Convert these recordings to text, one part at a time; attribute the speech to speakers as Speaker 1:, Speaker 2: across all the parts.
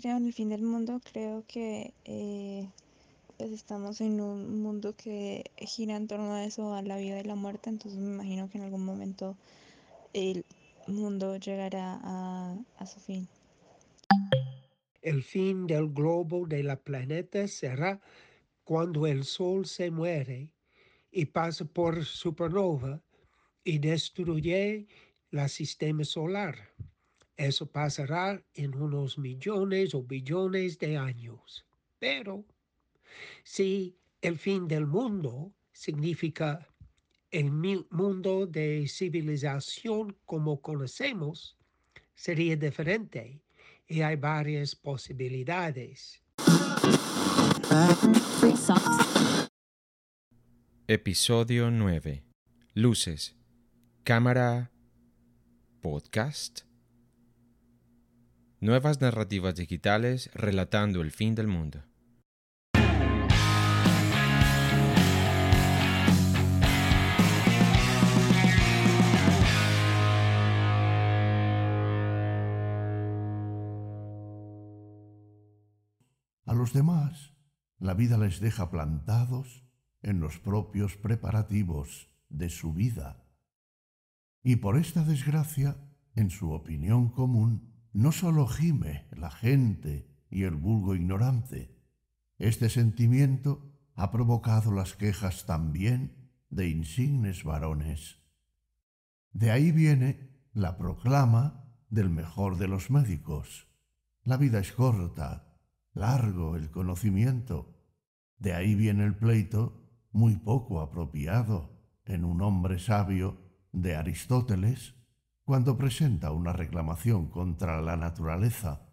Speaker 1: Creo en el fin del mundo, creo que eh, pues estamos en un mundo que gira en torno a eso, a la vida y la muerte, entonces me imagino que en algún momento el mundo llegará a, a su fin.
Speaker 2: El fin del globo de la planeta será cuando el Sol se muere y pasa por supernova y destruye el sistema solar. Eso pasará en unos millones o billones de años. Pero si el fin del mundo significa el mundo de civilización como conocemos, sería diferente y hay varias posibilidades.
Speaker 3: Episodio 9. Luces. Cámara. Podcast. Nuevas narrativas digitales relatando el fin del mundo.
Speaker 4: A los demás, la vida les deja plantados en los propios preparativos de su vida. Y por esta desgracia, en su opinión común, no sólo gime la gente y el vulgo ignorante, este sentimiento ha provocado las quejas también de insignes varones. De ahí viene la proclama del mejor de los médicos. La vida es corta, largo el conocimiento. De ahí viene el pleito muy poco apropiado en un hombre sabio de Aristóteles cuando presenta una reclamación contra la naturaleza.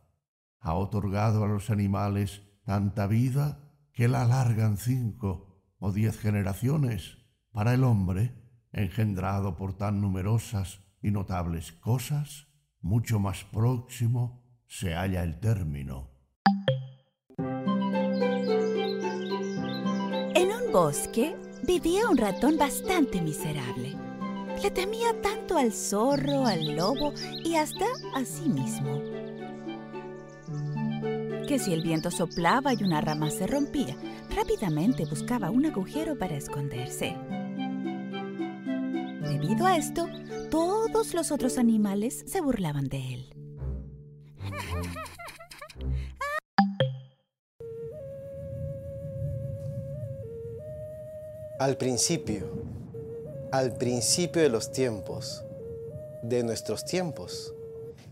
Speaker 4: Ha otorgado a los animales tanta vida que la alargan cinco o diez generaciones. Para el hombre, engendrado por tan numerosas y notables cosas, mucho más próximo se halla el término.
Speaker 5: En un bosque vivía un ratón bastante miserable le temía tanto al zorro, al lobo y hasta a sí mismo. Que si el viento soplaba y una rama se rompía, rápidamente buscaba un agujero para esconderse. Debido a esto, todos los otros animales se burlaban de él.
Speaker 6: Al principio, al principio de los tiempos, de nuestros tiempos,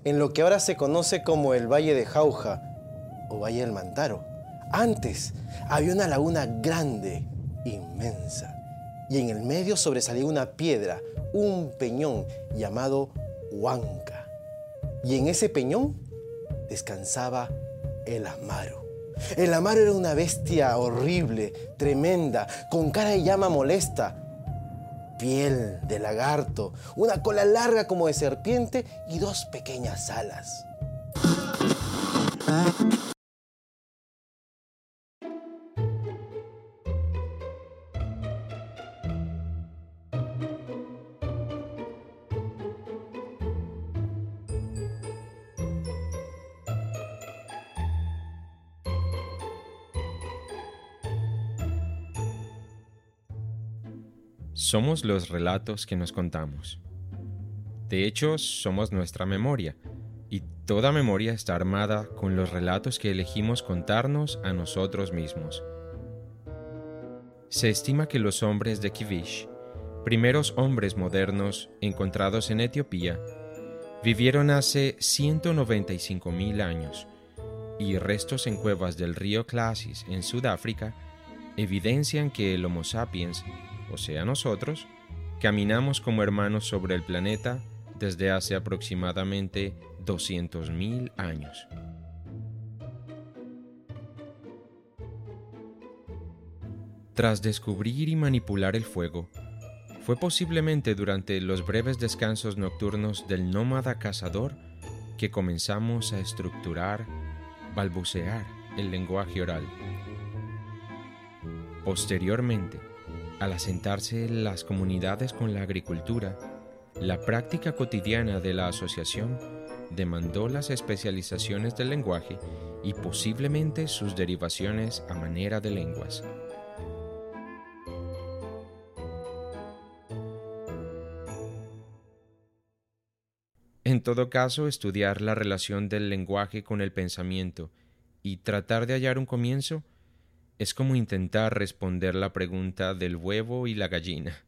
Speaker 6: en lo que ahora se conoce como el Valle de Jauja o Valle del Mantaro. Antes había una laguna grande, inmensa, y en el medio sobresalía una piedra, un peñón llamado Huanca. Y en ese peñón descansaba el Amaro. El Amaro era una bestia horrible, tremenda, con cara de llama molesta, piel de lagarto, una cola larga como de serpiente y dos pequeñas alas.
Speaker 3: Somos los relatos que nos contamos. De hecho, somos nuestra memoria, y toda memoria está armada con los relatos que elegimos contarnos a nosotros mismos. Se estima que los hombres de Kivish, primeros hombres modernos encontrados en Etiopía, vivieron hace 195.000 años, y restos en cuevas del río Clasis en Sudáfrica evidencian que el Homo sapiens, o sea nosotros, caminamos como hermanos sobre el planeta desde hace aproximadamente 200.000 años. Tras descubrir y manipular el fuego, fue posiblemente durante los breves descansos nocturnos del nómada cazador que comenzamos a estructurar, balbucear el lenguaje oral. Posteriormente, al asentarse las comunidades con la agricultura, la práctica cotidiana de la asociación demandó las especializaciones del lenguaje y posiblemente sus derivaciones a manera de lenguas. En todo caso, estudiar la relación del lenguaje con el pensamiento y tratar de hallar un comienzo es como intentar responder la pregunta del huevo y la gallina.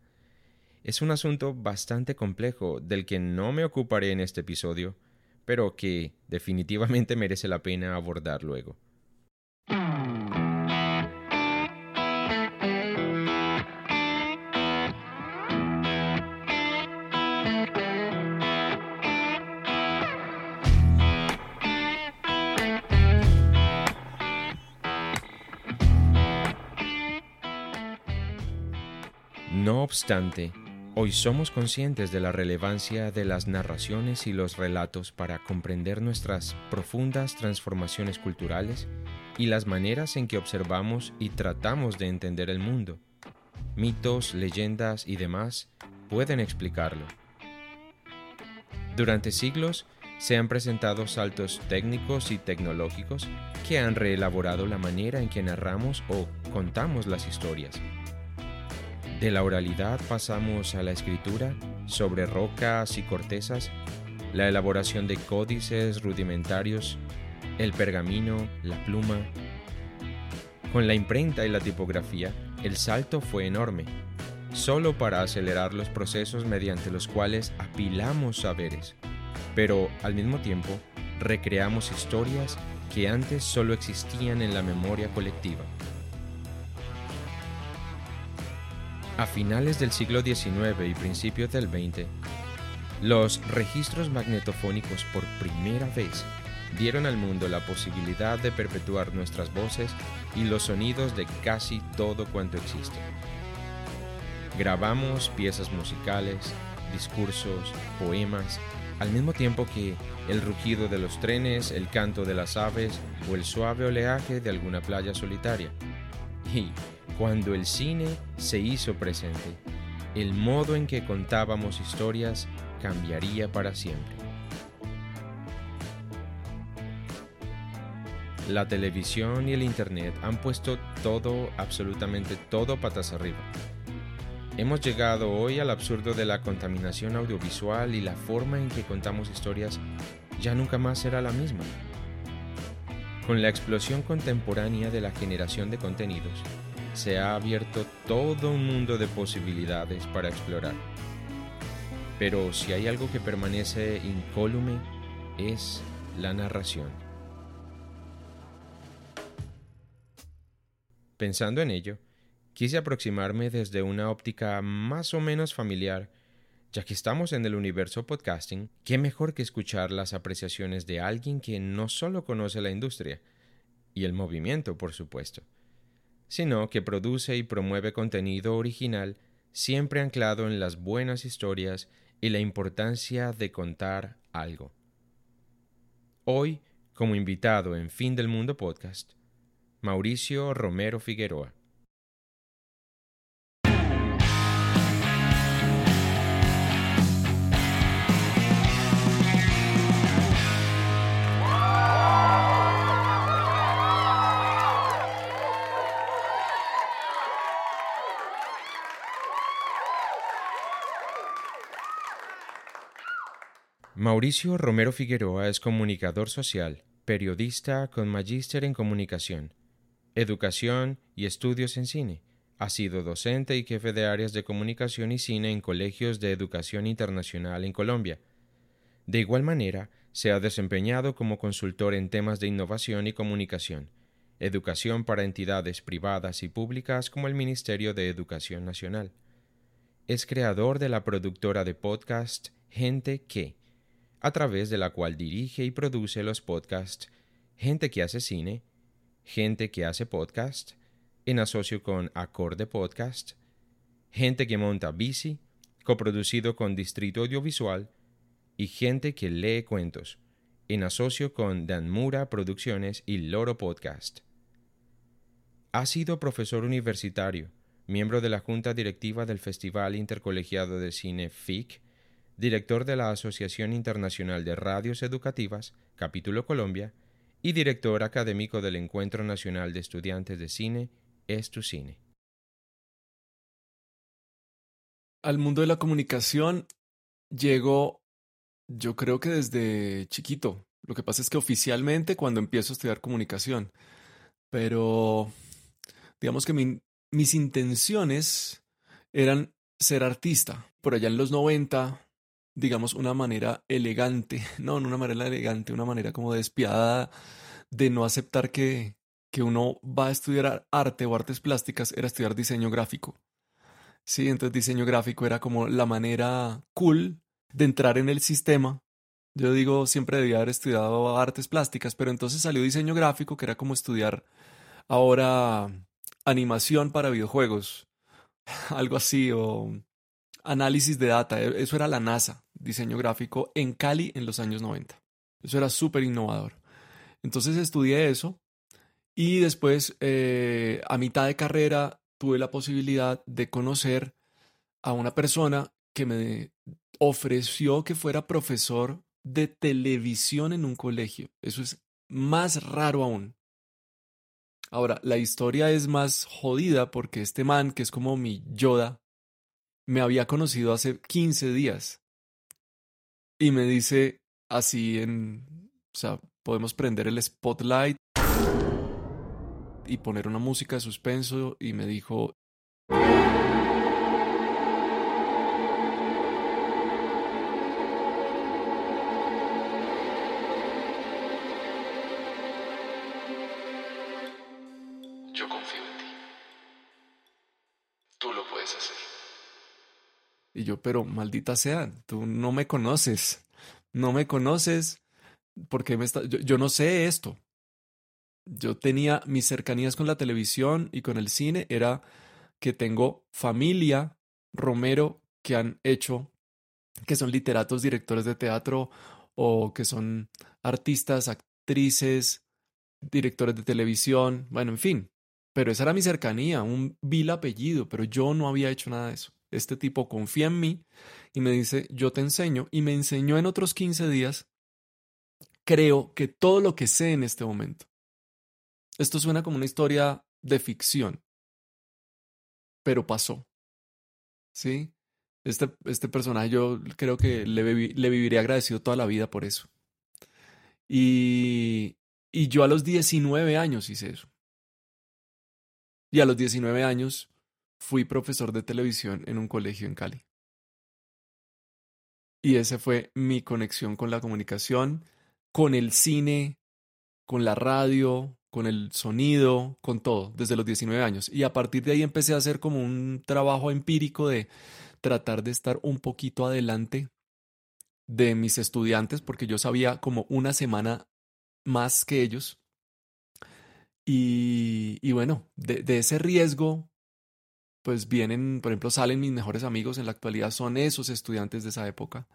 Speaker 3: Es un asunto bastante complejo del que no me ocuparé en este episodio, pero que definitivamente merece la pena abordar luego. No obstante, hoy somos conscientes de la relevancia de las narraciones y los relatos para comprender nuestras profundas transformaciones culturales y las maneras en que observamos y tratamos de entender el mundo. Mitos, leyendas y demás pueden explicarlo. Durante siglos se han presentado saltos técnicos y tecnológicos que han reelaborado la manera en que narramos o contamos las historias de la oralidad pasamos a la escritura sobre rocas y cortezas, la elaboración de códices rudimentarios, el pergamino, la pluma. Con la imprenta y la tipografía, el salto fue enorme, solo para acelerar los procesos mediante los cuales apilamos saberes, pero al mismo tiempo recreamos historias que antes solo existían en la memoria colectiva. A finales del siglo XIX y principios del XX, los registros magnetofónicos por primera vez dieron al mundo la posibilidad de perpetuar nuestras voces y los sonidos de casi todo cuanto existe. Grabamos piezas musicales, discursos, poemas, al mismo tiempo que el rugido de los trenes, el canto de las aves o el suave oleaje de alguna playa solitaria. Y cuando el cine se hizo presente, el modo en que contábamos historias cambiaría para siempre. La televisión y el Internet han puesto todo, absolutamente todo patas arriba. Hemos llegado hoy al absurdo de la contaminación audiovisual y la forma en que contamos historias ya nunca más será la misma. Con la explosión contemporánea de la generación de contenidos, se ha abierto todo un mundo de posibilidades para explorar. Pero si hay algo que permanece incólume es la narración. Pensando en ello, quise aproximarme desde una óptica más o menos familiar, ya que estamos en el universo podcasting, qué mejor que escuchar las apreciaciones de alguien que no solo conoce la industria, y el movimiento, por supuesto, sino que produce y promueve contenido original siempre anclado en las buenas historias y la importancia de contar algo. Hoy, como invitado en Fin del Mundo Podcast, Mauricio Romero Figueroa. Mauricio Romero Figueroa es comunicador social, periodista con magíster en comunicación, educación y estudios en cine. Ha sido docente y jefe de áreas de comunicación y cine en colegios de educación internacional en Colombia. De igual manera, se ha desempeñado como consultor en temas de innovación y comunicación, educación para entidades privadas y públicas como el Ministerio de Educación Nacional. Es creador de la productora de podcast Gente que, a través de la cual dirige y produce los podcasts Gente que hace cine, Gente que hace podcast, en asocio con Acorde Podcast, Gente que monta bici, coproducido con Distrito Audiovisual, y Gente que lee cuentos, en asocio con Dan Mura Producciones y Loro Podcast. Ha sido profesor universitario, miembro de la Junta Directiva del Festival Intercolegiado de Cine FIC, director de la Asociación Internacional de Radios Educativas, Capítulo Colombia, y director académico del Encuentro Nacional de Estudiantes de Cine, Es tu Cine.
Speaker 7: Al mundo de la comunicación llegó, yo creo que desde chiquito. Lo que pasa es que oficialmente cuando empiezo a estudiar comunicación, pero digamos que mis intenciones eran ser artista. Por allá en los 90 digamos, una manera elegante, no, no una manera elegante, una manera como despiadada de no aceptar que, que uno va a estudiar arte o artes plásticas, era estudiar diseño gráfico. Sí, entonces diseño gráfico era como la manera cool de entrar en el sistema. Yo digo, siempre debía haber estudiado artes plásticas, pero entonces salió diseño gráfico, que era como estudiar ahora animación para videojuegos, algo así, o análisis de data. E, eso era la NASA, diseño gráfico en Cali en los años 90. Eso era súper innovador. Entonces estudié eso y después eh, a mitad de carrera tuve la posibilidad de conocer a una persona que me ofreció que fuera profesor de televisión en un colegio. Eso es más raro aún. Ahora, la historia es más jodida porque este man, que es como mi Yoda, me había conocido hace 15 días. Y me dice así en, o sea, podemos prender el spotlight y poner una música de suspenso y me dijo, Y yo, pero maldita sea, tú no me conoces, no me conoces, porque me está... yo, no sé esto. Yo tenía mis cercanías con la televisión y con el cine, era que tengo familia Romero que han hecho, que son literatos, directores de teatro o que son artistas, actrices, directores de televisión, bueno, en fin. Pero esa era mi cercanía, un vil apellido, pero yo no había hecho nada de eso. Este tipo confía en mí y me dice, yo te enseño. Y me enseñó en otros 15 días, creo que todo lo que sé en este momento. Esto suena como una historia de ficción, pero pasó. ¿Sí? Este, este personaje yo creo que le, le viviré agradecido toda la vida por eso. Y, y yo a los 19 años hice eso. Y a los 19 años fui profesor de televisión en un colegio en Cali. Y esa fue mi conexión con la comunicación, con el cine, con la radio, con el sonido, con todo, desde los 19 años. Y a partir de ahí empecé a hacer como un trabajo empírico de tratar de estar un poquito adelante de mis estudiantes, porque yo sabía como una semana más que ellos. Y, bueno, de ese riesgo pues vienen, por ejemplo, salen mis mejores amigos en la actualidad, son esos estudiantes de esa época.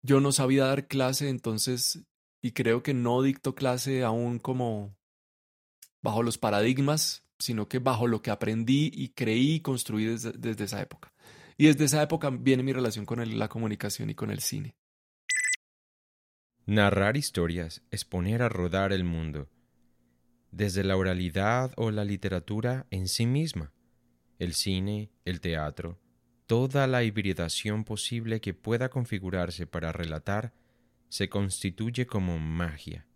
Speaker 7: Yo no sabía dar clase, entonces, y creo que no dicto clase aún como bajo los paradigmas, sino que bajo lo que aprendí y creí y construí desde, esa época. Y desde esa época viene mi relación con la comunicación y con el cine.
Speaker 3: Narrar historias es poner a rodar el mundo, desde la oralidad o la literatura en sí misma el cine, el teatro, toda la hibridación posible que pueda configurarse para relatar se constituye como magia.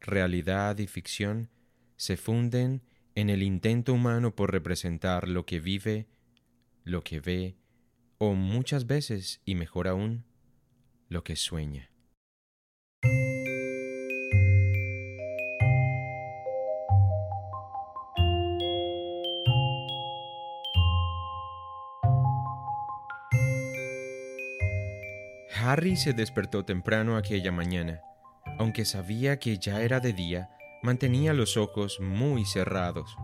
Speaker 3: Realidad y ficción se funden en el intento humano por representar lo que vive, lo que ve, o muchas veces, y mejor aún, lo que sueña. Harry se despertó temprano aquella mañana. Aunque sabía que ya era de día, mantenía los ojos muy cerrados.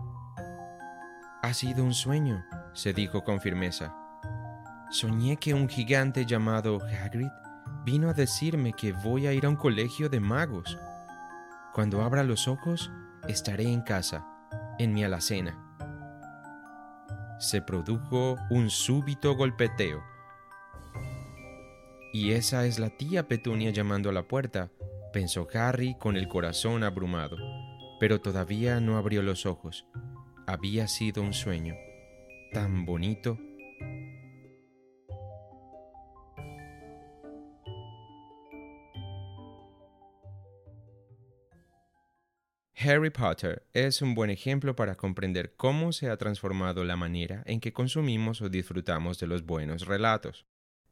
Speaker 3: Ha sido un sueño, se dijo con firmeza. Soñé que un gigante llamado Hagrid vino a decirme que voy a ir a un colegio de magos. Cuando abra los ojos, estaré en casa, en mi alacena. Se produjo un súbito golpeteo y esa es la tía Petunia llamando a la puerta, pensó Harry con el corazón abrumado, pero todavía no abrió los ojos. Había sido un sueño tan bonito. Harry Potter es un buen ejemplo para comprender cómo se ha transformado la manera en que consumimos o disfrutamos de los buenos relatos.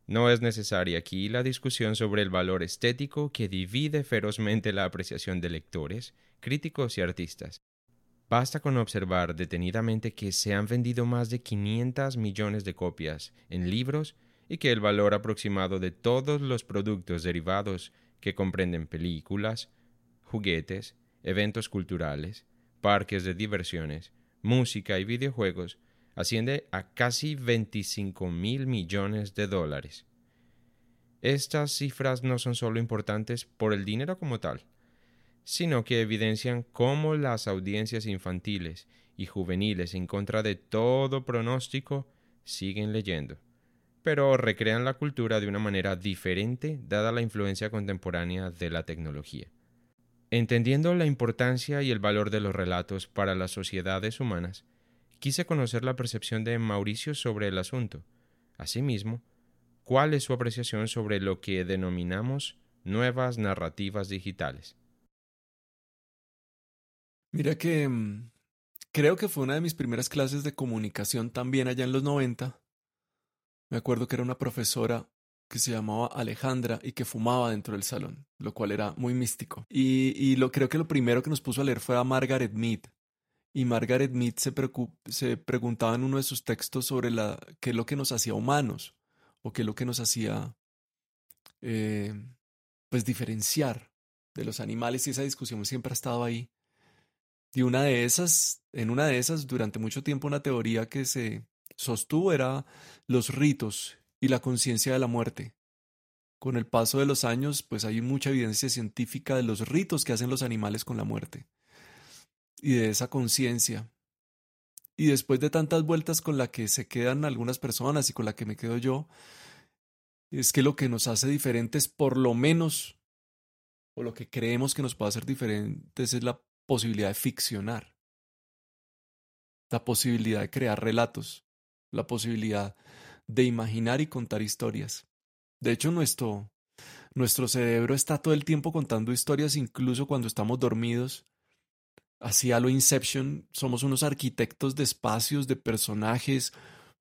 Speaker 3: No es necesaria aquí la discusión sobre el valor estético que divide ferozmente la apreciación de lectores, críticos y artistas. Basta con observar detenidamente que se han vendido más de 500 millones de copias en libros y que el valor aproximado de todos los productos derivados que comprenden películas, juguetes, eventos culturales, parques de diversiones, música y videojuegos asciende a casi 25 mil millones de dólares. Estas cifras no son solo importantes por el dinero como tal, sino que evidencian cómo las audiencias infantiles y juveniles en contra de todo pronóstico siguen leyendo, pero recrean la cultura de una manera diferente dada la influencia contemporánea de la tecnología. Entendiendo la importancia y el valor de los relatos para las sociedades humanas, quise conocer la percepción de Mauricio sobre el asunto. Asimismo, cuál es su apreciación sobre lo que denominamos nuevas narrativas digitales.
Speaker 7: Mira que mm, creo que fue una de mis primeras clases de comunicación también allá en los 90. Me acuerdo que era una profesora que se llamaba Alejandra y que fumaba dentro del salón, lo cual era muy místico. Y, lo, creo que lo primero que nos puso a leer fue a Margaret Mead, y Margaret Mead se, se preguntaba en uno de sus textos sobre la, qué es lo que nos hacía humanos o qué es lo que nos hacía eh, pues diferenciar de los animales y esa discusión siempre ha estado ahí. Y una de esas, en una de esas, durante mucho tiempo una teoría que se sostuvo era los ritos y la conciencia de la muerte. Con el paso de los años, pues hay mucha evidencia científica de los ritos que hacen los animales con la muerte y de esa conciencia. Y después de tantas vueltas con la que se quedan algunas personas y con la que me quedo yo, es que lo que nos hace diferentes, por lo menos, o lo que creemos que nos puede hacer diferentes, es la posibilidad de ficcionar, la posibilidad de crear relatos, la posibilidad de imaginar y contar historias. De hecho, nuestro, nuestro cerebro está todo el tiempo contando historias, incluso cuando estamos dormidos, Así a lo Inception, somos unos arquitectos de espacios, de personajes,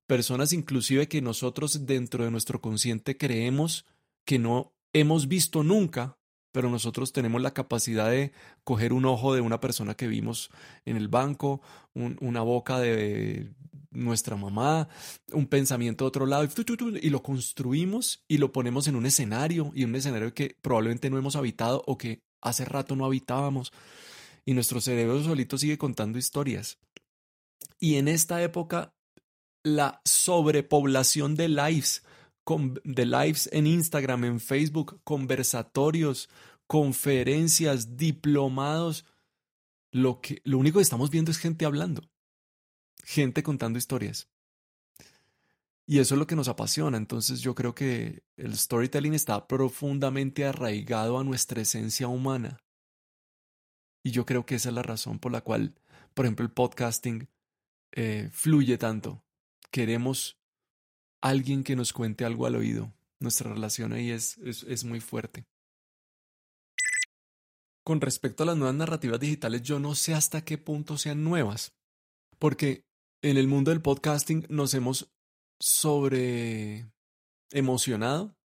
Speaker 7: personas inclusive que nosotros dentro de nuestro consciente creemos que no hemos visto nunca, pero nosotros tenemos la capacidad de coger un ojo de una persona que vimos en el banco, una boca de nuestra mamá, un pensamiento de otro lado, y, y lo construimos y lo ponemos en un escenario, y un escenario que probablemente no hemos habitado o que hace rato no habitábamos y nuestro cerebro solito sigue contando historias. Y en esta época, la sobrepoblación de lives, de lives en Instagram, en Facebook, conversatorios, conferencias, diplomados, lo, que, lo único que estamos viendo es gente hablando, gente contando historias. Y eso es lo que nos apasiona. Entonces yo creo que el storytelling está profundamente arraigado a nuestra esencia humana. Y yo creo que esa es la razón por la cual, por ejemplo, el podcasting eh, fluye tanto. Queremos alguien que nos cuente algo al oído. Nuestra relación ahí es, es, es muy fuerte. con respecto a las nuevas narrativas digitales, yo no sé hasta qué punto sean nuevas, porque en el mundo del podcasting nos hemos sobre emocionado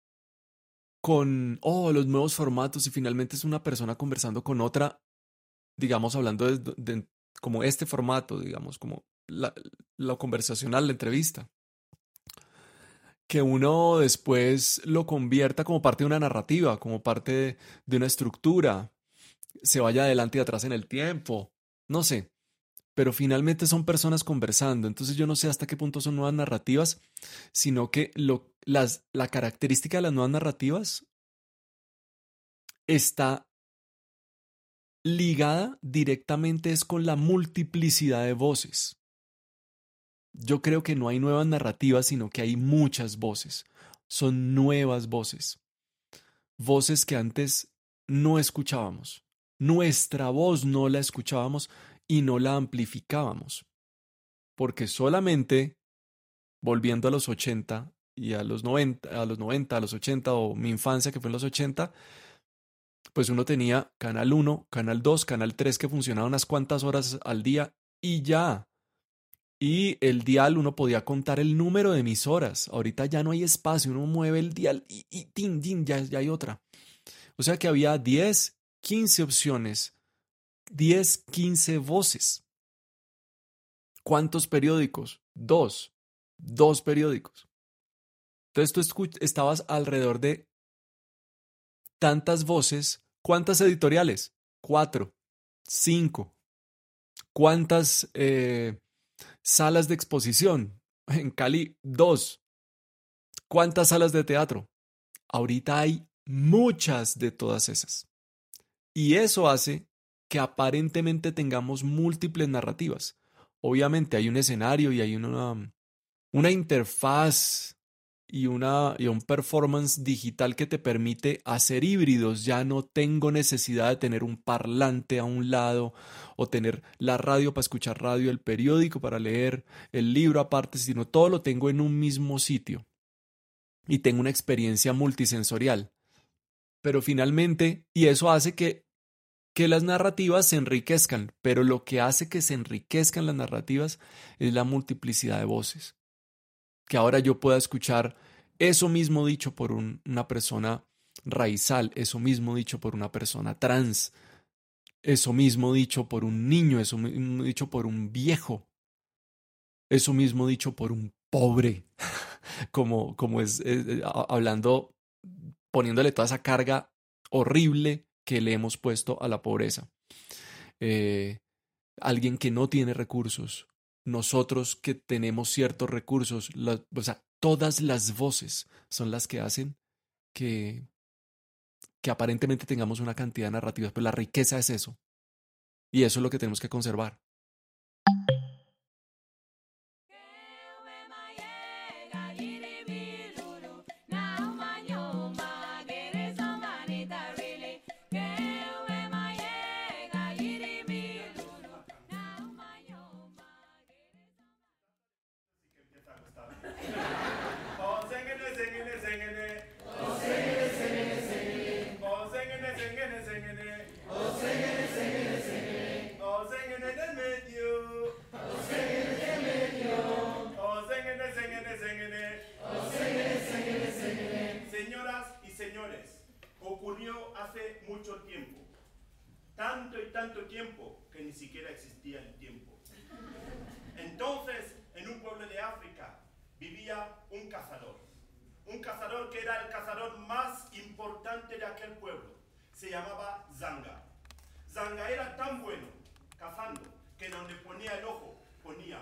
Speaker 7: con, oh, los nuevos formatos y finalmente es una persona conversando con otra, digamos, hablando de, como este formato, digamos, como la, la conversacional, la entrevista. Que uno después lo convierta como parte de una narrativa, como parte de una estructura, se vaya adelante y atrás en el tiempo, no sé pero finalmente son personas conversando. Entonces yo no sé hasta qué punto son nuevas narrativas, sino que lo, las, la característica de las nuevas narrativas está ligada directamente es con la multiplicidad de voces. Yo creo que no hay nuevas narrativas, sino que hay muchas voces. Son nuevas voces. Voces que antes no escuchábamos. Nuestra voz no la escuchábamos y no la amplificábamos. Porque solamente, volviendo a los 80 y a los 90, a los 90, a los 80 o mi infancia que fue en los 80, pues uno tenía Canal 1, Canal 2, Canal 3 que funcionaba unas cuantas horas al día y ya. Y el dial uno podía contar el número de emisoras. Ahorita ya no hay espacio, uno mueve el dial y, y tin, tin, ya, ya hay otra. O sea que había 10, 15 opciones 10, 15 voces. ¿Cuántos periódicos? Dos. Dos periódicos. Entonces tú estabas alrededor de tantas voces. ¿Cuántas editoriales? Cuatro. Cinco. ¿Cuántas eh, salas de exposición? En Cali, dos. ¿Cuántas salas de teatro? Ahorita hay muchas de todas esas. Y eso hace que aparentemente tengamos múltiples narrativas. Obviamente hay un escenario y hay una, una interfaz y, una, y un performance digital que te permite hacer híbridos. Ya no tengo necesidad de tener un parlante a un lado o tener la radio para escuchar radio, el periódico para leer, el libro aparte, sino todo lo tengo en un mismo sitio. Y tengo una experiencia multisensorial. Pero finalmente, y eso hace que que las narrativas se enriquezcan, pero lo que hace que se enriquezcan las narrativas es la multiplicidad de voces. Que ahora yo pueda escuchar eso mismo dicho por una persona raizal, eso mismo dicho por una persona trans, eso mismo dicho por un niño, eso mismo dicho por un viejo, eso mismo dicho por un pobre, como, como es eh, hablando, poniéndole toda esa carga horrible que le hemos puesto a la pobreza. Eh, alguien que no tiene recursos, nosotros que tenemos ciertos recursos, o sea, todas las voces son las que hacen que, que aparentemente tengamos una cantidad de narrativas, pero la riqueza es eso. Y eso es lo que tenemos que conservar.
Speaker 8: Tanto tiempo que ni siquiera existía el tiempo. Entonces, en un pueblo de África vivía un cazador. Un cazador que era el cazador más importante de aquel pueblo. Se llamaba Zanga. Zanga era tan bueno cazando que donde ponía el ojo ponía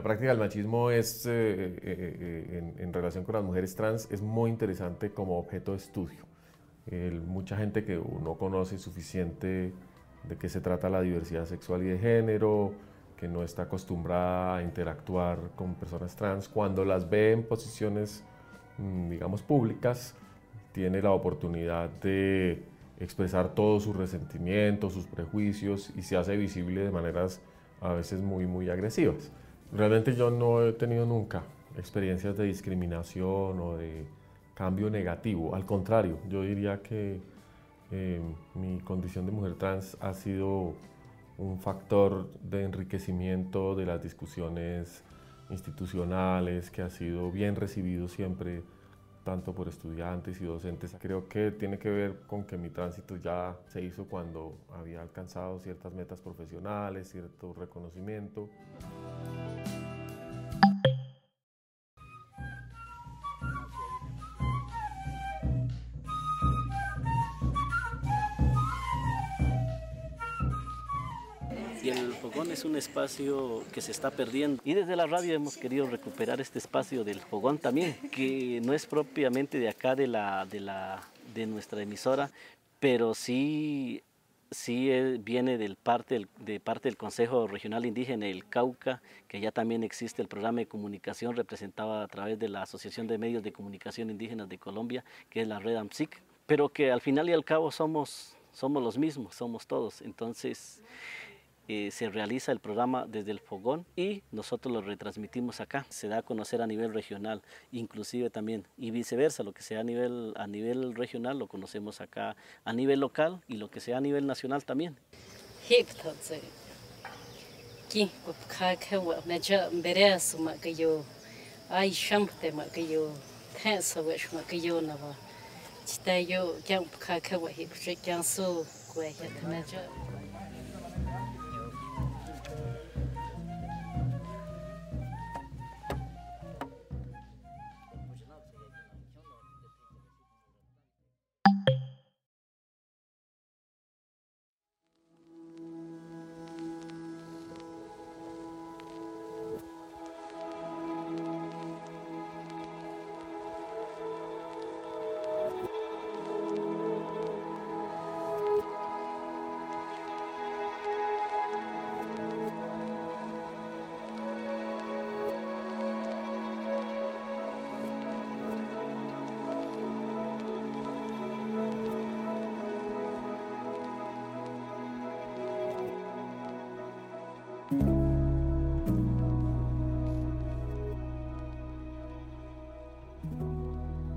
Speaker 8: La
Speaker 9: práctica del machismo es, eh, eh, eh, en, relación con las mujeres trans es muy interesante como objeto de estudio. mucha gente que no conoce suficiente de qué se trata la diversidad sexual y de género, que no está acostumbrada a interactuar con personas trans, cuando las ve en posiciones, mm, digamos, públicas, tiene la oportunidad de expresar todos sus resentimientos, sus prejuicios y se hace visible de maneras a veces muy, muy agresivas. Realmente yo no he tenido nunca experiencias de discriminación o de cambio negativo. Al contrario, yo diría que eh, mi condición de mujer trans ha sido un factor de enriquecimiento de las discusiones institucionales, que ha sido bien recibido siempre tanto por estudiantes y docentes. Creo que tiene que ver con que mi tránsito ya se hizo cuando había alcanzado ciertas metas profesionales, cierto reconocimiento.
Speaker 10: Es un espacio que se está perdiendo. Y desde la radio hemos querido recuperar este espacio del fogón también, que no es propiamente de acá de, la, de, la, de nuestra emisora, pero sí, sí viene del parte, de parte del Consejo Regional Indígena del Cauca, que ya también existe el programa de comunicación representado a través de la Asociación de Medios de Comunicación Indígenas de Colombia, que es la Red AMSIC, pero que al final y al cabo somos, somos los mismos, somos todos. Entonces, eh, se realiza el programa desde el fogón y nosotros lo retransmitimos acá. Se da a conocer a nivel regional, inclusive también, y viceversa, lo que sea a nivel, a nivel regional lo conocemos acá a nivel local y lo que sea a nivel nacional también.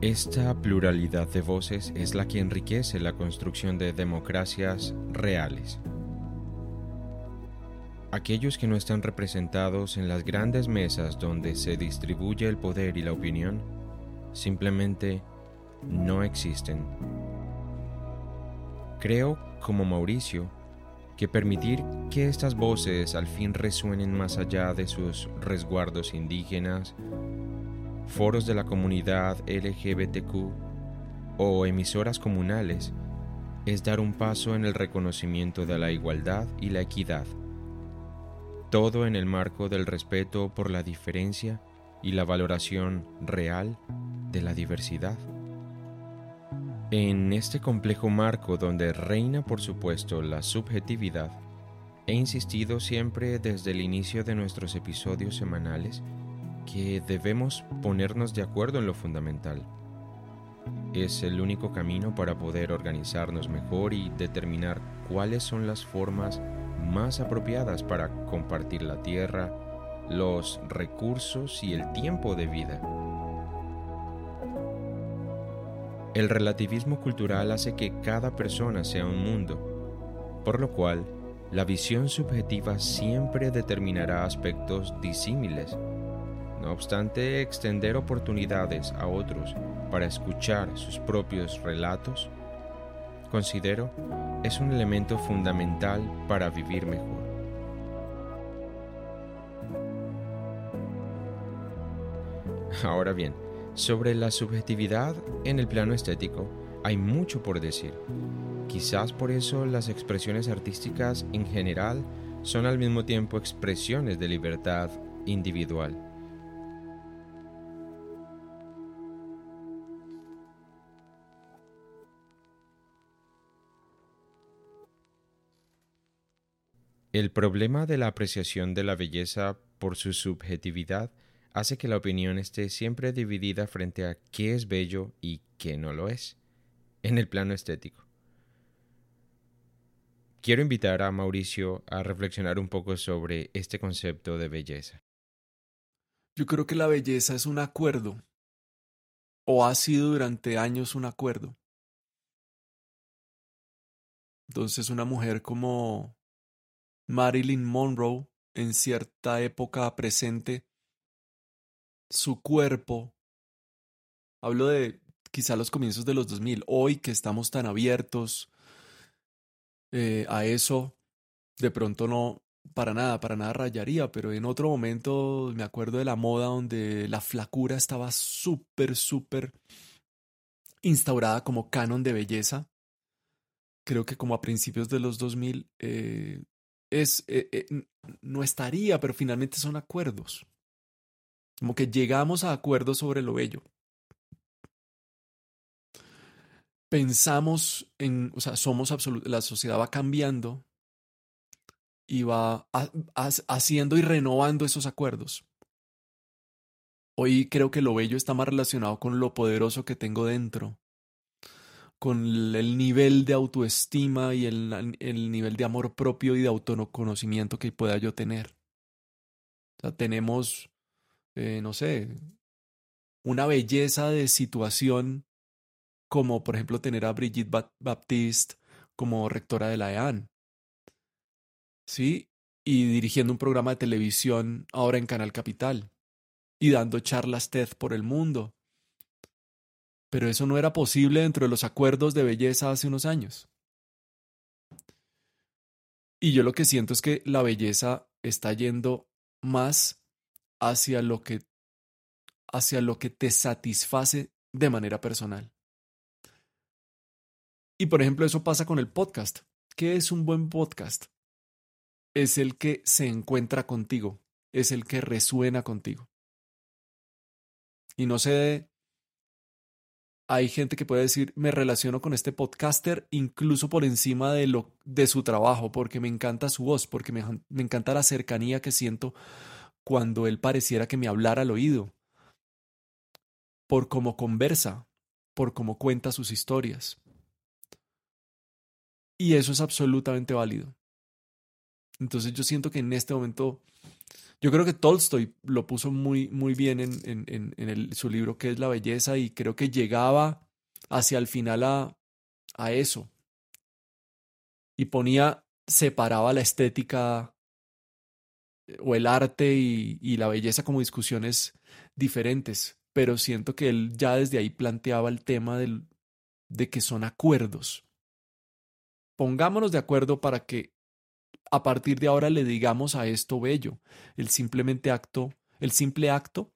Speaker 3: Esta pluralidad de voces es la que enriquece la construcción de democracias reales. Aquellos que no están representados en las grandes mesas donde se distribuye el poder y la opinión, simplemente no existen. Creo, como Mauricio, que permitir que estas voces al fin resuenen más allá de sus resguardos indígenas foros de la comunidad LGBTQ o emisoras comunales es dar un paso en el reconocimiento de la igualdad y la equidad, todo en el marco del respeto por la diferencia y la valoración real de la diversidad. En este complejo marco donde reina por supuesto la subjetividad, he insistido siempre desde el inicio de nuestros episodios semanales que debemos ponernos de acuerdo en lo fundamental. Es el único camino para poder organizarnos mejor y determinar cuáles son las formas más apropiadas para compartir la tierra, los recursos y el tiempo de vida. El relativismo cultural hace que cada persona sea un mundo, por lo cual la visión subjetiva siempre determinará aspectos disímiles no obstante, extender oportunidades a otros para escuchar sus propios relatos, considero, es un elemento fundamental para vivir mejor. Ahora bien, sobre la subjetividad en el plano estético hay mucho por decir. Quizás por eso las expresiones artísticas en general son al mismo tiempo expresiones de libertad individual. El problema de la apreciación de la belleza por su subjetividad hace que la opinión esté siempre dividida frente a qué es bello y qué no lo es, en el plano estético. quiero invitar a Mauricio a reflexionar un poco sobre este concepto de belleza.
Speaker 7: Yo creo que la belleza es un acuerdo, o ha sido durante años un acuerdo. Entonces una mujer como Marilyn Monroe en cierta época presente, su cuerpo, hablo de quizá los comienzos de los 2000, hoy que estamos tan abiertos eh, a eso, de pronto no, para nada, para nada rayaría, pero en otro momento me acuerdo de la moda donde la flacura estaba súper, súper instaurada como canon de belleza. Creo que como a principios de los 2000 eh, es, eh, eh, no estaría, pero finalmente son acuerdos. Como que llegamos a acuerdos sobre lo bello. Pensamos en, o sea, somos absolutos, la sociedad va cambiando y va haciendo y renovando esos acuerdos. Hoy creo que lo bello está más relacionado con lo poderoso que tengo dentro, con el nivel de autoestima y el, el nivel de amor propio y de autoconocimiento que pueda yo tener. O sea, tenemos, eh, no sé, una belleza de situación como por ejemplo tener a Brigitte Baptiste como rectora de la EAN. ¿sí? Y dirigiendo un programa de televisión ahora en Canal Capital y dando charlas TED por el mundo. Pero eso no era posible dentro de los acuerdos de belleza hace unos años. Y yo lo que siento es que la belleza está yendo más hacia lo que hacia lo que te satisface de manera personal. Y por ejemplo, eso pasa con el podcast. ¿Qué es un buen podcast? es el que se encuentra contigo, es el que resuena contigo. Y no sé, hay gente que puede decir, me relaciono con este podcaster incluso por encima de, lo, de su trabajo, porque me encanta su voz, porque me, me encanta la cercanía que siento cuando él pareciera que me hablara al oído, por cómo conversa, por cómo cuenta sus historias. Y eso es absolutamente válido. Entonces yo siento que en este momento, yo creo que Tolstoy lo puso muy, muy bien en, en, en su libro que es La belleza y creo que llegaba hacia el final a, a eso. Y ponía, separaba la estética eh, o el arte y, y la belleza como discusiones diferentes, pero siento que él ya desde ahí planteaba el tema del, de que son acuerdos. Pongámonos de acuerdo para que a partir de ahora le digamos a esto bello. El simplemente acto, el simple acto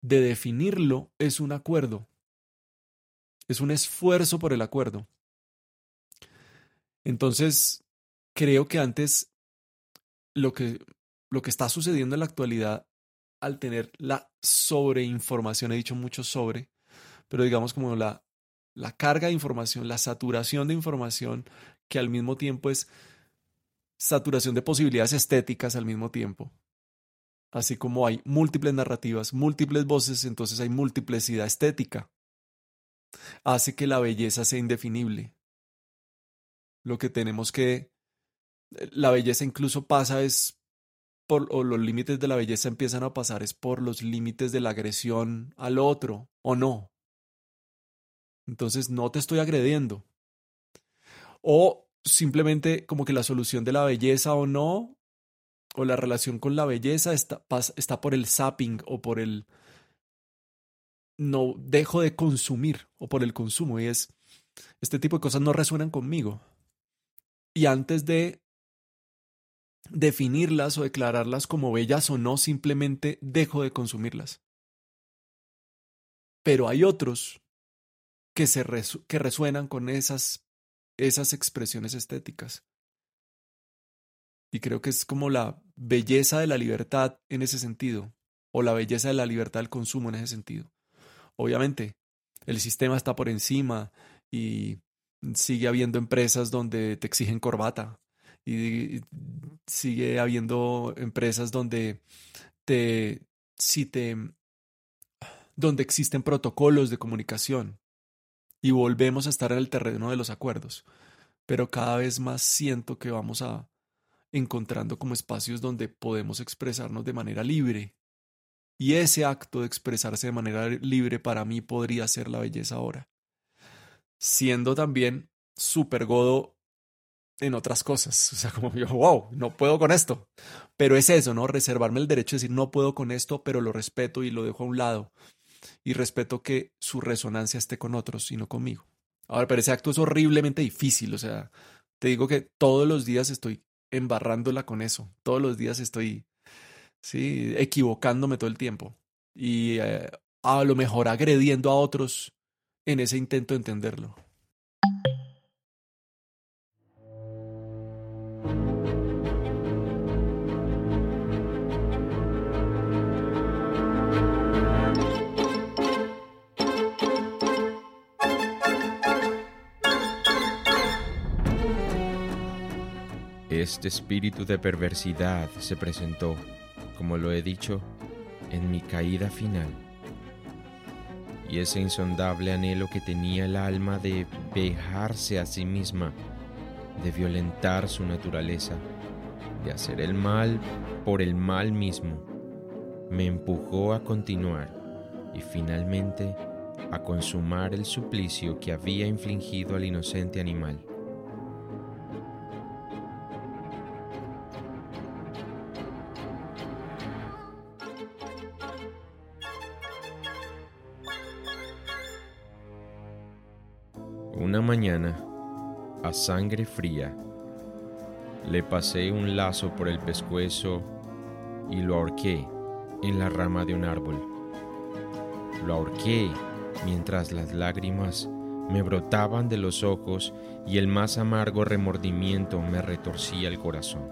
Speaker 7: de definirlo es un acuerdo. Es un esfuerzo por el acuerdo. Entonces, creo que antes lo que, lo que está sucediendo en la actualidad al tener la sobreinformación, he dicho mucho sobre, pero digamos como la, la carga de información, la saturación de información, que al mismo tiempo es saturación de posibilidades estéticas al mismo tiempo. Así como hay múltiples narrativas, múltiples voces, entonces hay multiplicidad estética. Hace que la belleza sea indefinible. Lo que tenemos que... La belleza incluso pasa es por, o los límites de la belleza empiezan a pasar es por los límites de la agresión al otro, o no. Entonces no te estoy agrediendo. O simplemente como que la solución de la belleza o no, o la relación con la belleza está, está por el zapping o por el no dejo de consumir o por el consumo y es este tipo de cosas no resuenan conmigo. Y antes de definirlas o declararlas como bellas o no, simplemente dejo de consumirlas. Pero hay otros que, se que resuenan con esas esas expresiones estéticas. Y creo que es como la belleza de la libertad en ese sentido, o la belleza de la libertad del consumo en ese sentido. Obviamente, el sistema está por encima y sigue habiendo empresas donde te exigen corbata y sigue habiendo empresas donde te si te donde existen protocolos de comunicación y volvemos a estar en el terreno de los acuerdos. pero cada vez más siento que vamos a encontrando como espacios donde podemos expresarnos de manera libre. Y ese acto de expresarse de manera libre para mí podría ser la belleza ahora. Siendo también súper godo en otras cosas. O sea, como yo, wow, no puedo con esto. Pero es eso, ¿no? Reservarme el derecho de decir, no puedo con esto, pero lo respeto y lo dejo a un lado. Y respeto que su resonancia esté con otros y no conmigo. Ahora, pero ese acto es horriblemente difícil. O sea, te digo que todos los días estoy embarrándola con eso. Todos los días estoy, sí, equivocándome todo el tiempo. Y eh, a lo mejor agrediendo a otros en ese intento de entenderlo.
Speaker 3: Este espíritu de perversidad se presentó, como lo he dicho, en mi caída final. Y ese insondable anhelo que tenía el alma de vejarse a sí misma, de violentar su naturaleza, de hacer el mal por el mal mismo, me empujó a continuar y finalmente a consumar el suplicio que había infligido al inocente animal. Una mañana, a sangre fría, le pasé un lazo por el pescuezo y lo ahorqué en la rama de un árbol. Lo ahorqué mientras las lágrimas me brotaban de los ojos y el más amargo remordimiento me retorcía el corazón.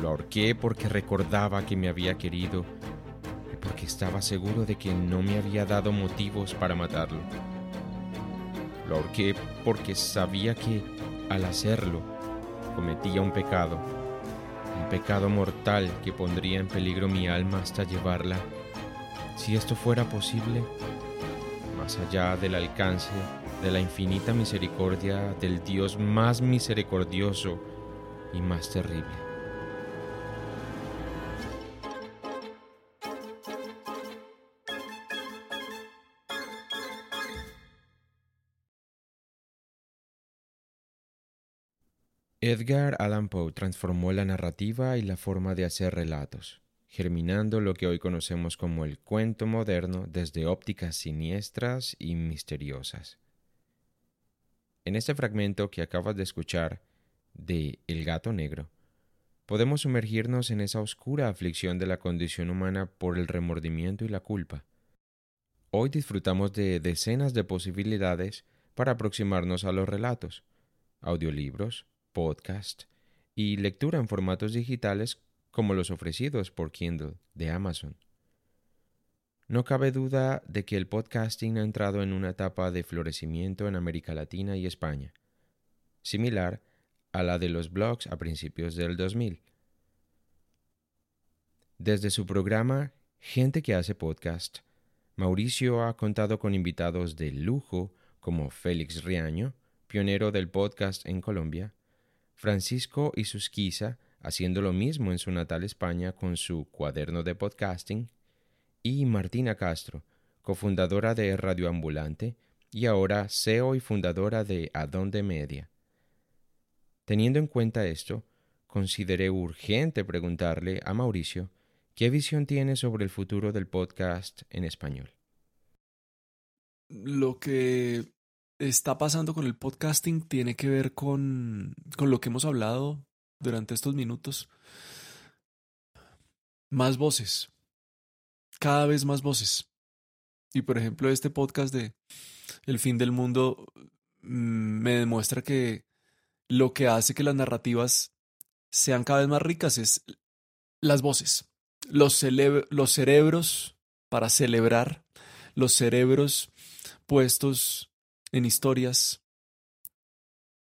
Speaker 3: Lo ahorqué porque recordaba que me había querido porque estaba seguro de que no me había dado motivos para matarlo. Lo ahorqué porque sabía que al hacerlo cometía un pecado, un pecado mortal que pondría en peligro mi alma hasta llevarla, si esto fuera posible, más allá del alcance de la infinita misericordia del Dios más misericordioso y más terrible. Edgar Allan Poe transformó la narrativa y la forma de hacer relatos, germinando lo que hoy conocemos como el cuento moderno desde ópticas siniestras y misteriosas. En este fragmento que acabas de escuchar de El gato negro, podemos sumergirnos en esa oscura aflicción de la condición humana por el remordimiento y la culpa. Hoy disfrutamos de decenas de posibilidades para aproximarnos a los relatos, audiolibros, podcast y lectura en formatos digitales como los ofrecidos por Kindle de Amazon. No cabe duda de que el podcasting ha entrado en una etapa de florecimiento en América Latina y España, similar a la de los blogs a principios del 2000. Desde su programa Gente que hace podcast, Mauricio ha contado con invitados de lujo como Félix Riaño, pionero del podcast en Colombia, Francisco Isusquiza haciendo lo mismo en su natal España con su cuaderno de podcasting, y Martina Castro, cofundadora de Radio Ambulante y ahora CEO y fundadora de Adonde Media. Teniendo en cuenta esto, consideré urgente preguntarle a Mauricio qué visión tiene sobre el futuro del podcast en español.
Speaker 7: Lo que está pasando con el podcasting tiene que ver con, con lo que hemos hablado durante estos minutos. Más voces. Cada vez más voces. Y por ejemplo, este podcast de El fin del mundo mm, me demuestra que lo que hace que las narrativas sean cada vez más ricas es las voces. Los, los cerebros para celebrar, los cerebros puestos en historias,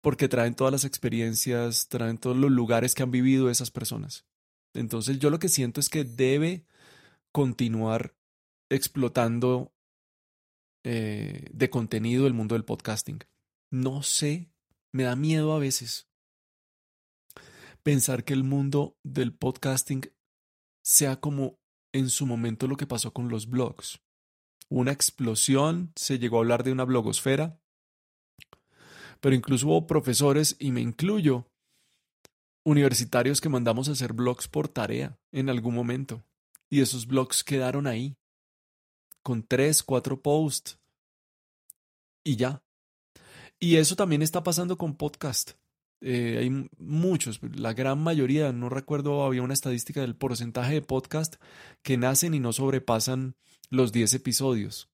Speaker 7: porque traen todas las experiencias, traen todos los lugares que han vivido esas personas. Entonces yo lo que siento es que debe continuar explotando eh, de contenido el mundo del podcasting. No sé, me da miedo a veces pensar que el mundo del podcasting sea como en su momento lo que pasó con los blogs. Una explosión, se llegó a hablar de una blogosfera, pero incluso hubo profesores, y me incluyo, universitarios que mandamos a hacer blogs por tarea en algún momento. Y esos blogs quedaron ahí, con tres, cuatro posts. Y ya. Y eso también está pasando con podcast. Eh, hay muchos, la gran mayoría, no recuerdo, había una estadística del porcentaje de podcast que nacen y no sobrepasan los 10 episodios,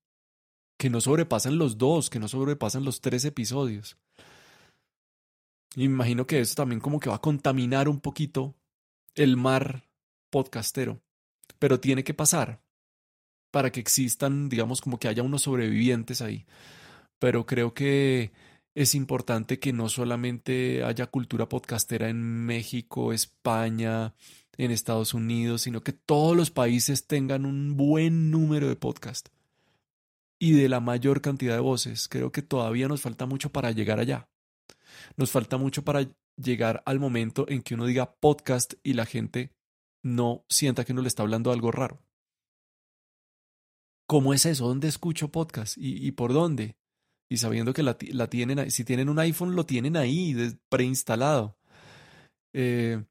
Speaker 7: que no sobrepasan los dos, que no sobrepasan los tres episodios. Y me imagino que eso también como que va a contaminar un poquito el mar podcastero, pero tiene que pasar para que existan, digamos, como que haya unos sobrevivientes ahí. Pero creo que es importante que no solamente haya cultura podcastera en México, España, en Estados Unidos, sino que todos los países tengan un buen número de podcast y de la mayor cantidad de voces. Creo que todavía nos falta mucho para llegar allá. Nos falta mucho para llegar al momento en que uno diga podcast y la gente no sienta que uno le está hablando algo raro. ¿Cómo es eso? ¿Dónde escucho podcast? ¿Y, por dónde? y sabiendo que la, tienen, si tienen un iPhone, lo tienen ahí preinstalado. Eh,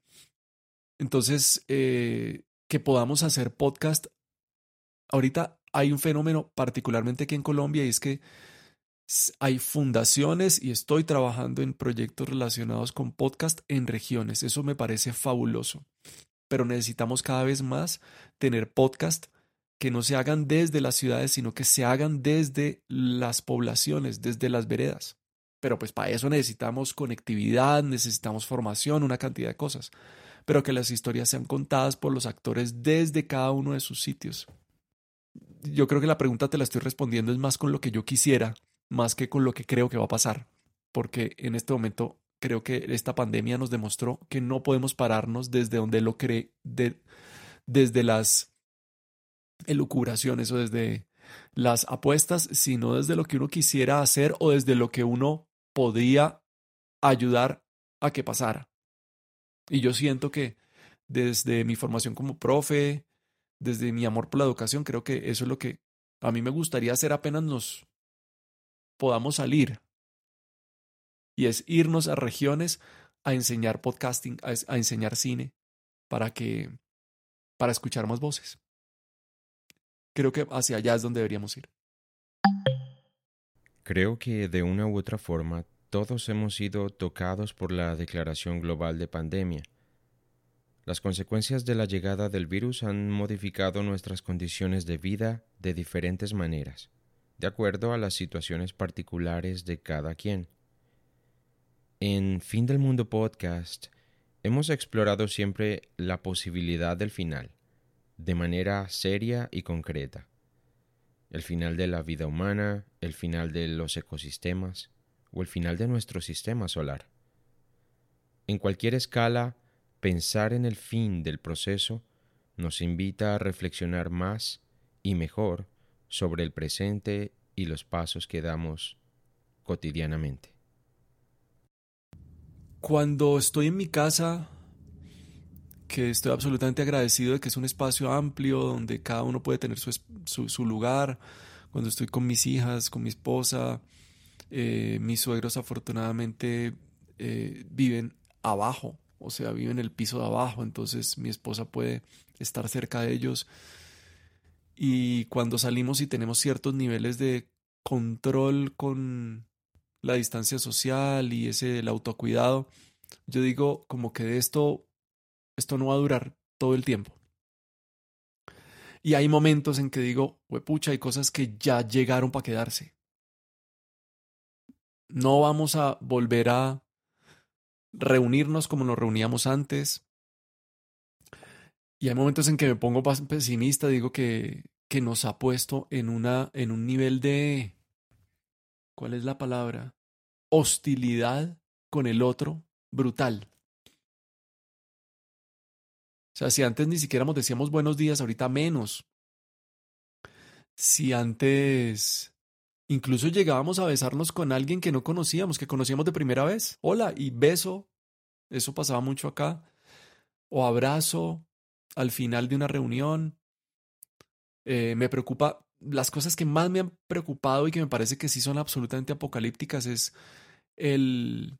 Speaker 7: entonces, eh, que podamos hacer podcast. Ahorita hay un fenómeno particularmente aquí en Colombia y es que hay fundaciones y estoy trabajando en proyectos relacionados con podcast en regiones. Eso me parece fabuloso. Pero necesitamos cada vez más tener podcast que no se hagan desde las ciudades, sino que se hagan desde las poblaciones, desde las veredas. Pero pues para eso necesitamos conectividad, necesitamos formación, una cantidad de cosas. Pero que las historias sean contadas por los actores desde cada uno de sus sitios. Yo creo que la pregunta te la estoy respondiendo es más con lo que yo quisiera, más que con lo que creo que va a pasar. Porque en este momento creo que esta pandemia nos demostró que no podemos pararnos desde donde lo cree, desde las elucubraciones o desde las apuestas, sino desde lo que uno quisiera hacer o desde lo que uno podría ayudar a que pasara. Y yo siento que desde mi formación como profe, desde mi amor por la educación, creo que eso es lo que a mí me gustaría hacer apenas nos podamos salir. Y es irnos a regiones a enseñar podcasting, a, enseñar cine, para que, para escuchar más voces creo que hacia allá es donde deberíamos ir.
Speaker 3: Creo que de una u otra forma todos hemos sido tocados por la declaración global de pandemia. Las consecuencias de la llegada del virus han modificado nuestras condiciones de vida de diferentes maneras, de acuerdo a las situaciones particulares de cada quien. En Fin del Mundo Podcast hemos explorado siempre la posibilidad del final, de manera seria y concreta. El final de la vida humana, el final de los ecosistemas o el final de nuestro sistema solar. En cualquier escala, pensar en el fin del proceso nos invita a reflexionar más y mejor sobre el presente y los pasos que damos cotidianamente.
Speaker 7: Cuando estoy en mi casa que estoy absolutamente agradecido de que es un espacio amplio donde cada uno puede tener su, su, lugar. Cuando estoy con mis hijas, con mi esposa, eh, mis suegros afortunadamente eh, viven abajo, o sea, viven en el piso de abajo, entonces mi esposa puede estar cerca de ellos. Y cuando salimos y tenemos ciertos niveles de control con la distancia social y ese el autocuidado, yo digo como que de esto esto no va a durar todo el tiempo. Y hay momentos en que digo, pucha, hay cosas que ya llegaron para quedarse. No vamos a volver a reunirnos como nos reuníamos antes. Y hay momentos en que me pongo pesimista, digo que, que nos ha puesto en, una, en un nivel de, ¿cuál es la palabra? Hostilidad con el otro brutal. O sea, si antes ni siquiera nos decíamos buenos días, ahorita menos. Si antes incluso llegábamos a besarnos con alguien que no conocíamos, que conocíamos de primera vez. Hola y beso. Eso pasaba mucho acá. O abrazo al final de una reunión. Eh, me preocupa, las cosas que más me han preocupado y que me parece que sí son absolutamente apocalípticas es el,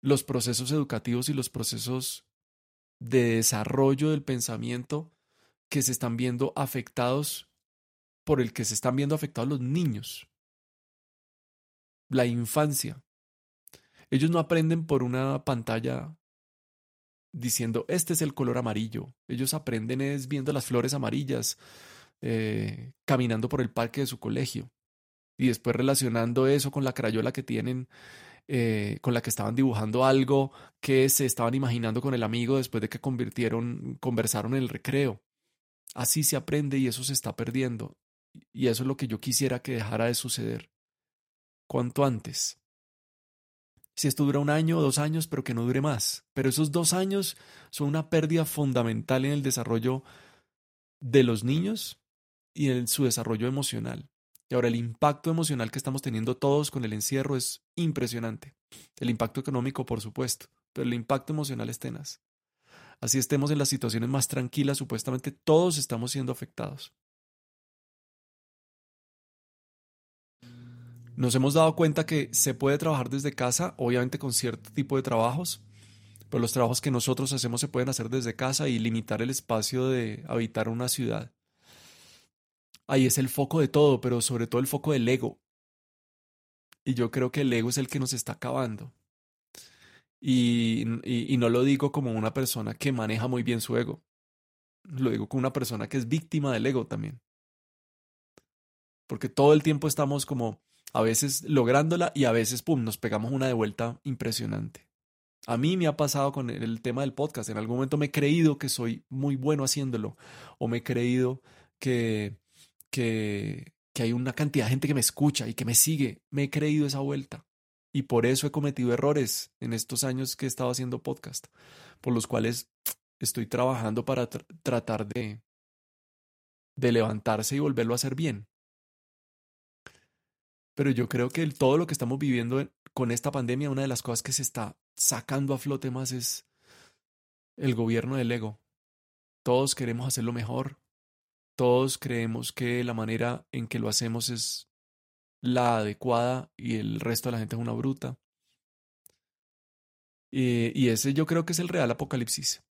Speaker 7: los procesos educativos y los procesos de desarrollo del pensamiento que se están viendo afectados por el que se están viendo afectados los niños. La infancia. Ellos no aprenden por una pantalla diciendo, este es el color amarillo. Ellos aprenden es viendo las flores amarillas, eh, caminando por el parque de su colegio y después relacionando eso con la crayola que tienen, eh, con la que estaban dibujando algo que se estaban imaginando con el amigo después de que convirtieron, conversaron en el recreo. Así se aprende y eso se está perdiendo. Y eso es lo que yo quisiera que dejara de suceder. Cuanto antes. Si esto dura un año o dos años, pero que no dure más. Pero esos dos años son una pérdida fundamental en el desarrollo de los niños y en su desarrollo emocional. Y ahora el impacto emocional que estamos teniendo todos con el encierro es impresionante. El impacto económico, por supuesto, pero el impacto emocional es tenaz. Así estemos en las situaciones más tranquilas, supuestamente todos estamos siendo afectados. Nos hemos dado cuenta que se puede trabajar desde casa, obviamente con cierto tipo de trabajos, pero los trabajos que nosotros hacemos se pueden hacer desde casa y limitar el espacio de habitar una ciudad. Ahí es el foco de todo, pero sobre todo el foco del ego. Y yo creo que el ego es el que nos está acabando. Y, y, no lo digo como una persona que maneja muy bien su ego. Lo digo como una persona que es víctima del ego también. Porque todo el tiempo estamos como a veces lográndola y a veces, pum, nos pegamos una de vuelta impresionante. A mí me ha pasado con el tema del podcast. En algún momento me he creído que soy muy bueno haciéndolo o me he creído que, que, que hay una cantidad de gente que me escucha y que me sigue. Me he creído esa vuelta. Y por eso he cometido errores en estos años que he estado haciendo podcast, por los cuales estoy trabajando para tratar de, de levantarse y volverlo a hacer bien. Pero yo creo que todo lo que estamos viviendo con esta pandemia, una de las cosas que se está sacando a flote más es el gobierno del ego. Todos queremos hacerlo mejor, todos creemos que la manera en que lo hacemos es la adecuada y el resto de la gente es una bruta. y ese yo creo que es el real apocalipsis.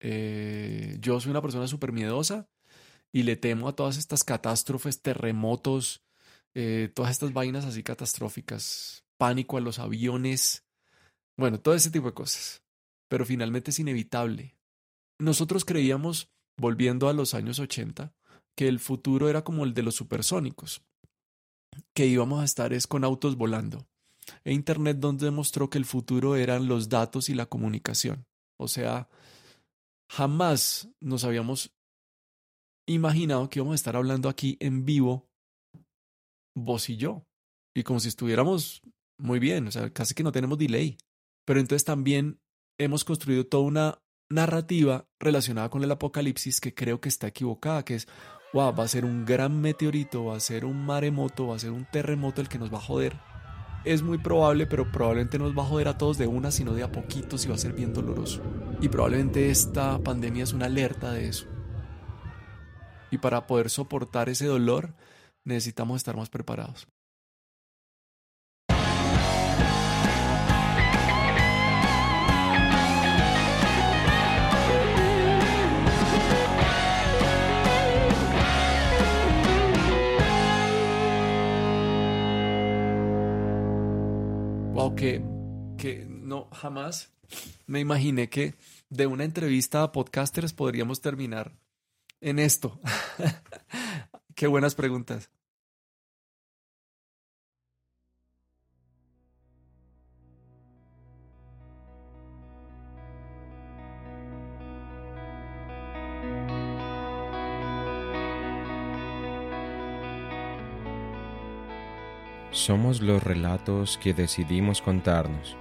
Speaker 7: Eh, yo soy una persona súper miedosa y le temo a todas estas catástrofes, terremotos, eh, todas estas vainas así catastróficas, pánico a los aviones, bueno, todo ese tipo de cosas. Pero finalmente es inevitable. Nosotros creíamos volviendo a los años 80, que el futuro era como el de los supersónicos, que íbamos a estar es con autos volando. E Internet donde demostró que el futuro eran los datos y la comunicación. O sea, jamás nos habíamos imaginado que íbamos a estar hablando aquí en vivo, vos y yo. Y como si estuviéramos muy bien, o sea, casi que no tenemos delay. Pero entonces también hemos construido toda una narrativa relacionada con el apocalipsis que creo que está equivocada, que es, wow, va a ser un gran meteorito, va a ser un maremoto, va a ser un terremoto el que nos va a joder. Es muy probable, pero probablemente nos va a joder a todos de una, sino de a poquitos y va a ser bien doloroso. Y probablemente esta pandemia es una alerta de eso. Y para poder soportar ese dolor, necesitamos estar más preparados. que, que no, jamás me imaginé que de una entrevista a podcasters podríamos terminar en esto. Qué buenas preguntas.
Speaker 3: Somos los relatos que decidimos contarnos.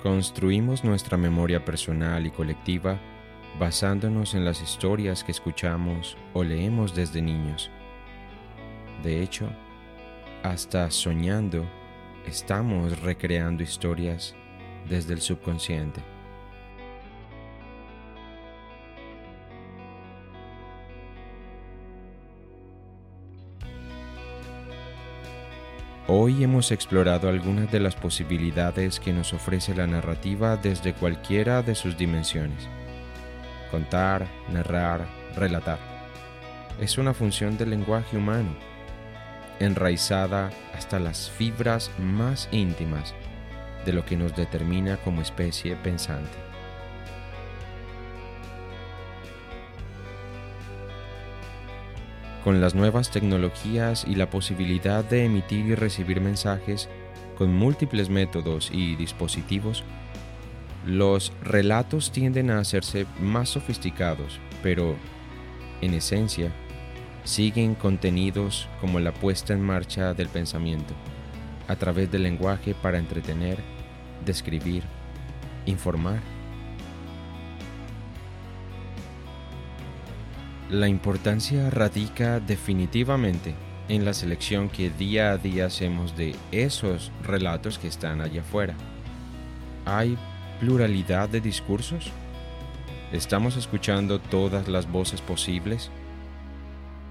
Speaker 3: Construimos nuestra memoria personal y colectiva basándonos en las historias que escuchamos o leemos desde niños. De hecho, hasta soñando, estamos recreando historias desde el subconsciente. Hoy hemos explorado algunas de las posibilidades que nos ofrece la narrativa desde cualquiera de sus dimensiones. Contar, narrar, relatar. Es una función del lenguaje humano, enraizada hasta las fibras más íntimas de lo que nos determina como especie pensante. Con las nuevas tecnologías y la posibilidad de emitir y recibir mensajes con múltiples métodos y dispositivos, los relatos tienden a hacerse más sofisticados, pero, en esencia, siguen contenidos como la puesta en marcha del pensamiento, a través del lenguaje para entretener, describir, informar. La importancia radica definitivamente en la selección que día a día hacemos de esos relatos que están allá afuera. ¿Hay pluralidad de discursos? ¿Estamos escuchando todas las voces posibles?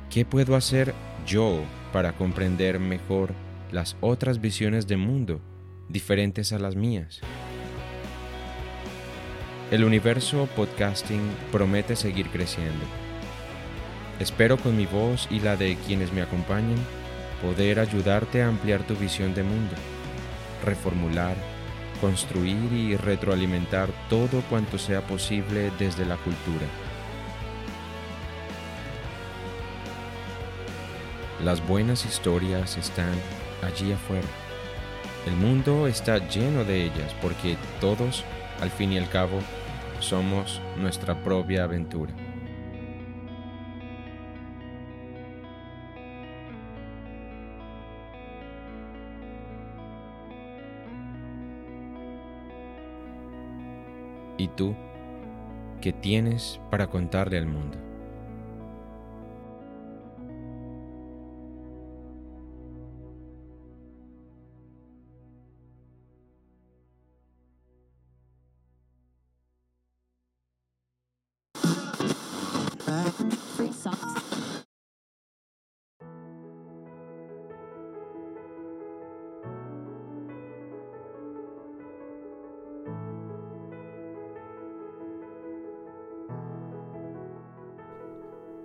Speaker 3: ¿Qué puedo hacer yo para comprender mejor las otras visiones de mundo diferentes a las mías? El universo podcasting promete seguir creciendo. Espero con mi voz y la de quienes me acompañen poder ayudarte a ampliar tu visión de mundo, reformular, construir y retroalimentar todo cuanto sea posible desde la cultura. Las buenas historias están allí afuera. El mundo está lleno de ellas porque todos, al fin y al cabo, somos nuestra propia aventura. ¿Y tú qué tienes para contarle al mundo?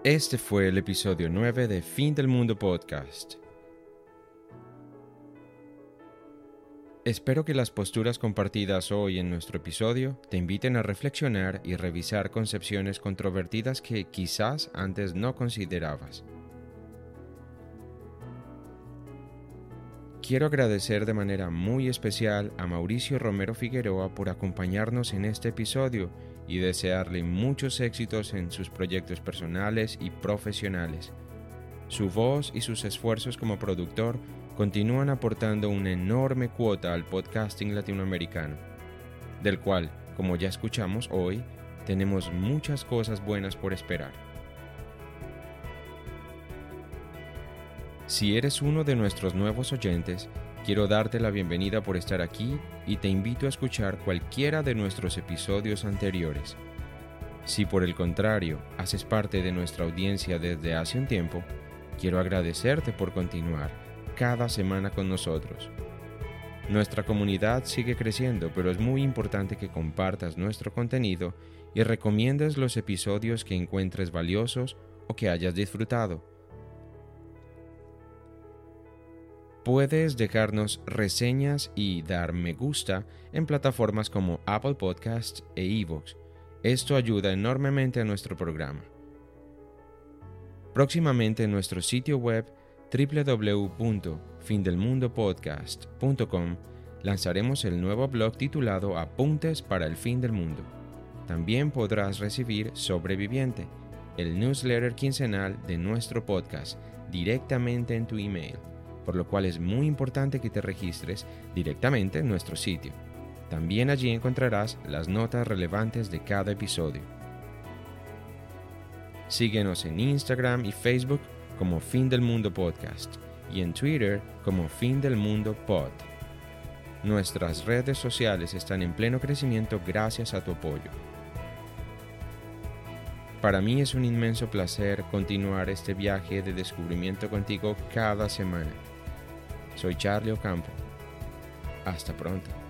Speaker 3: Este fue el episodio 9 de Fin del Mundo Podcast. Espero que las posturas compartidas hoy en nuestro episodio te inviten a reflexionar y revisar concepciones controvertidas que quizás antes no considerabas. Quiero agradecer de manera muy especial a Mauricio Romero Figueroa por acompañarnos en este episodio y desearle muchos éxitos en sus proyectos personales y profesionales. Su voz y sus esfuerzos como productor continúan aportando una enorme cuota al podcasting latinoamericano, del cual, como ya escuchamos hoy, tenemos muchas cosas buenas por esperar. Si eres uno de nuestros nuevos oyentes, Quiero darte la bienvenida por estar aquí y te invito a escuchar cualquiera de nuestros episodios anteriores. Si por el contrario haces parte de nuestra audiencia desde hace un tiempo, quiero agradecerte por continuar cada semana con nosotros. Nuestra comunidad sigue creciendo, pero es muy importante que compartas nuestro contenido y recomiendes los episodios que encuentres valiosos o que hayas disfrutado Puedes dejarnos reseñas y dar me gusta en plataformas como Apple Podcasts e Evox. Esto ayuda enormemente a nuestro programa. Próximamente en nuestro sitio web www.findelmundopodcast.com lanzaremos el nuevo blog titulado Apuntes para el fin del mundo. También podrás recibir Sobreviviente, el newsletter quincenal de nuestro podcast, directamente en tu email por lo cual es muy importante que te registres directamente en nuestro sitio. También allí encontrarás las notas relevantes de cada episodio. Síguenos en Instagram y Facebook como Fin del Mundo Podcast y en Twitter como Fin del Mundo Pod. Nuestras redes sociales están en pleno crecimiento gracias a tu apoyo. Para mí es un inmenso placer continuar este viaje de descubrimiento contigo cada semana. Soy Charlie Ocampo. Hasta pronto.